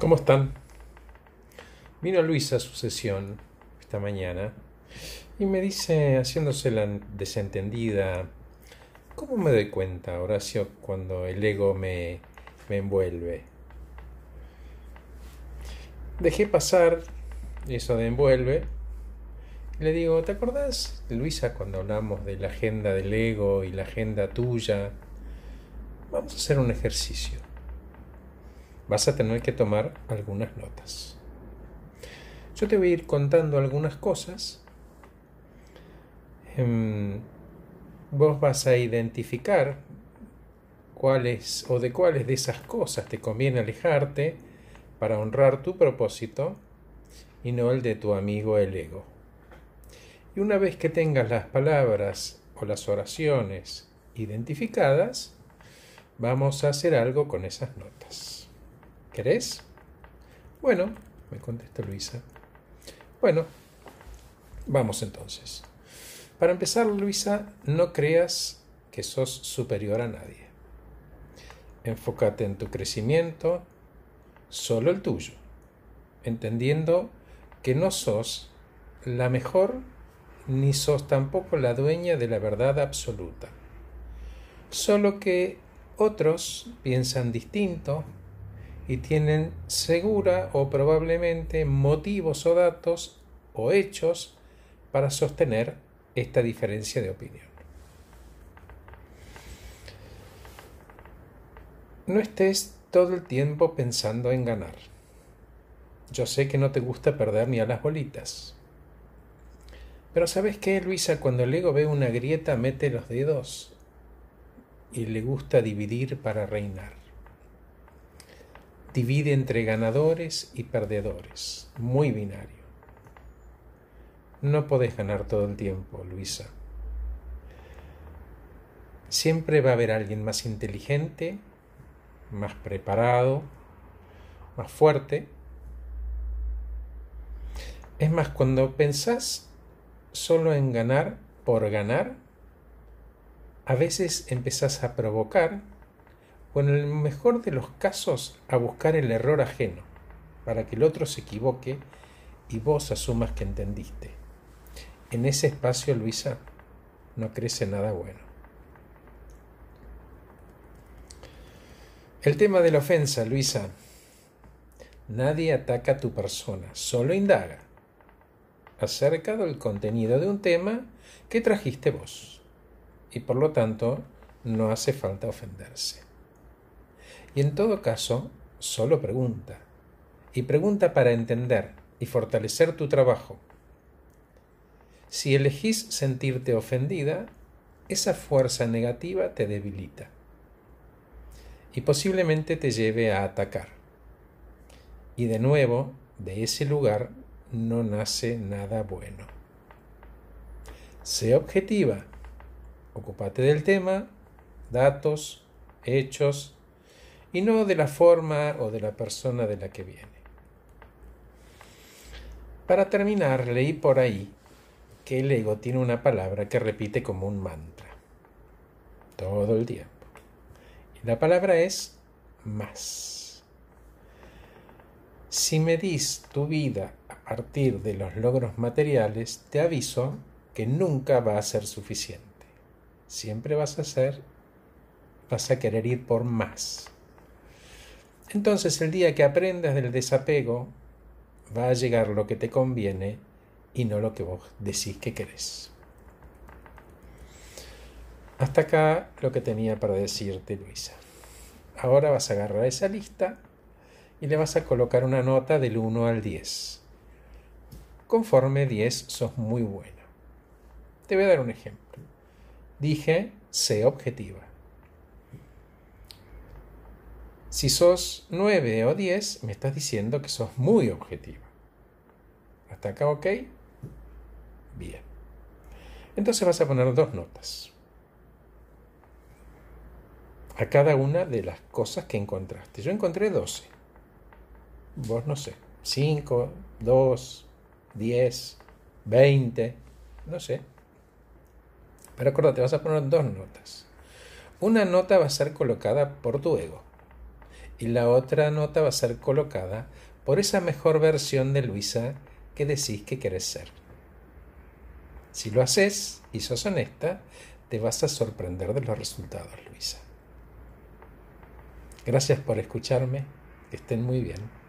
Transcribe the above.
¿Cómo están? Vino Luisa a su sesión esta mañana y me dice, haciéndose la desentendida, ¿cómo me doy cuenta, Horacio, cuando el ego me, me envuelve? Dejé pasar eso de envuelve y le digo, ¿te acordás, Luisa, cuando hablamos de la agenda del ego y la agenda tuya? Vamos a hacer un ejercicio. Vas a tener que tomar algunas notas. Yo te voy a ir contando algunas cosas. Em, vos vas a identificar cuáles o de cuáles de esas cosas te conviene alejarte para honrar tu propósito y no el de tu amigo el ego. Y una vez que tengas las palabras o las oraciones identificadas, vamos a hacer algo con esas notas. ¿Querés? Bueno, me contesta Luisa. Bueno, vamos entonces. Para empezar, Luisa, no creas que sos superior a nadie. Enfócate en tu crecimiento, solo el tuyo, entendiendo que no sos la mejor ni sos tampoco la dueña de la verdad absoluta. Solo que otros piensan distinto y tienen segura o probablemente motivos o datos o hechos para sostener esta diferencia de opinión. No estés todo el tiempo pensando en ganar. Yo sé que no te gusta perder ni a las bolitas. Pero ¿sabes qué, Luisa? Cuando el ego ve una grieta, mete los dedos y le gusta dividir para reinar. Divide entre ganadores y perdedores. Muy binario. No podés ganar todo el tiempo, Luisa. Siempre va a haber alguien más inteligente, más preparado, más fuerte, es más, cuando pensás solo en ganar por ganar, a veces empezás a provocar, o en el mejor de los casos, a buscar el error ajeno, para que el otro se equivoque y vos asumas que entendiste. En ese espacio, Luisa, no crece nada bueno. El tema de la ofensa, Luisa. Nadie ataca a tu persona, solo indaga acerca del contenido de un tema que trajiste vos. Y por lo tanto, no hace falta ofenderse. Y en todo caso, solo pregunta. Y pregunta para entender y fortalecer tu trabajo. Si elegís sentirte ofendida, esa fuerza negativa te debilita y posiblemente te lleve a atacar. Y de nuevo, de ese lugar no nace nada bueno. Sé objetiva. Ocúpate del tema, datos, hechos, y no de la forma o de la persona de la que viene. Para terminar, leí por ahí que el ego tiene una palabra que repite como un mantra todo el tiempo. Y la palabra es más. Si medís tu vida partir de los logros materiales, te aviso que nunca va a ser suficiente. Siempre vas a ser, vas a querer ir por más. Entonces el día que aprendas del desapego, va a llegar lo que te conviene y no lo que vos decís que querés. Hasta acá lo que tenía para decirte, Luisa. Ahora vas a agarrar esa lista y le vas a colocar una nota del 1 al 10 conforme 10 sos muy buena. Te voy a dar un ejemplo. Dije, sé objetiva. Si sos 9 o 10, me estás diciendo que sos muy objetiva. ¿Hasta acá ok? Bien. Entonces vas a poner dos notas. A cada una de las cosas que encontraste. Yo encontré 12. Vos no sé. 5, 2, 10, 20, no sé. Pero acuérdate, vas a poner dos notas. Una nota va a ser colocada por tu ego y la otra nota va a ser colocada por esa mejor versión de Luisa que decís que querés ser. Si lo haces y sos honesta, te vas a sorprender de los resultados, Luisa. Gracias por escucharme, que estén muy bien.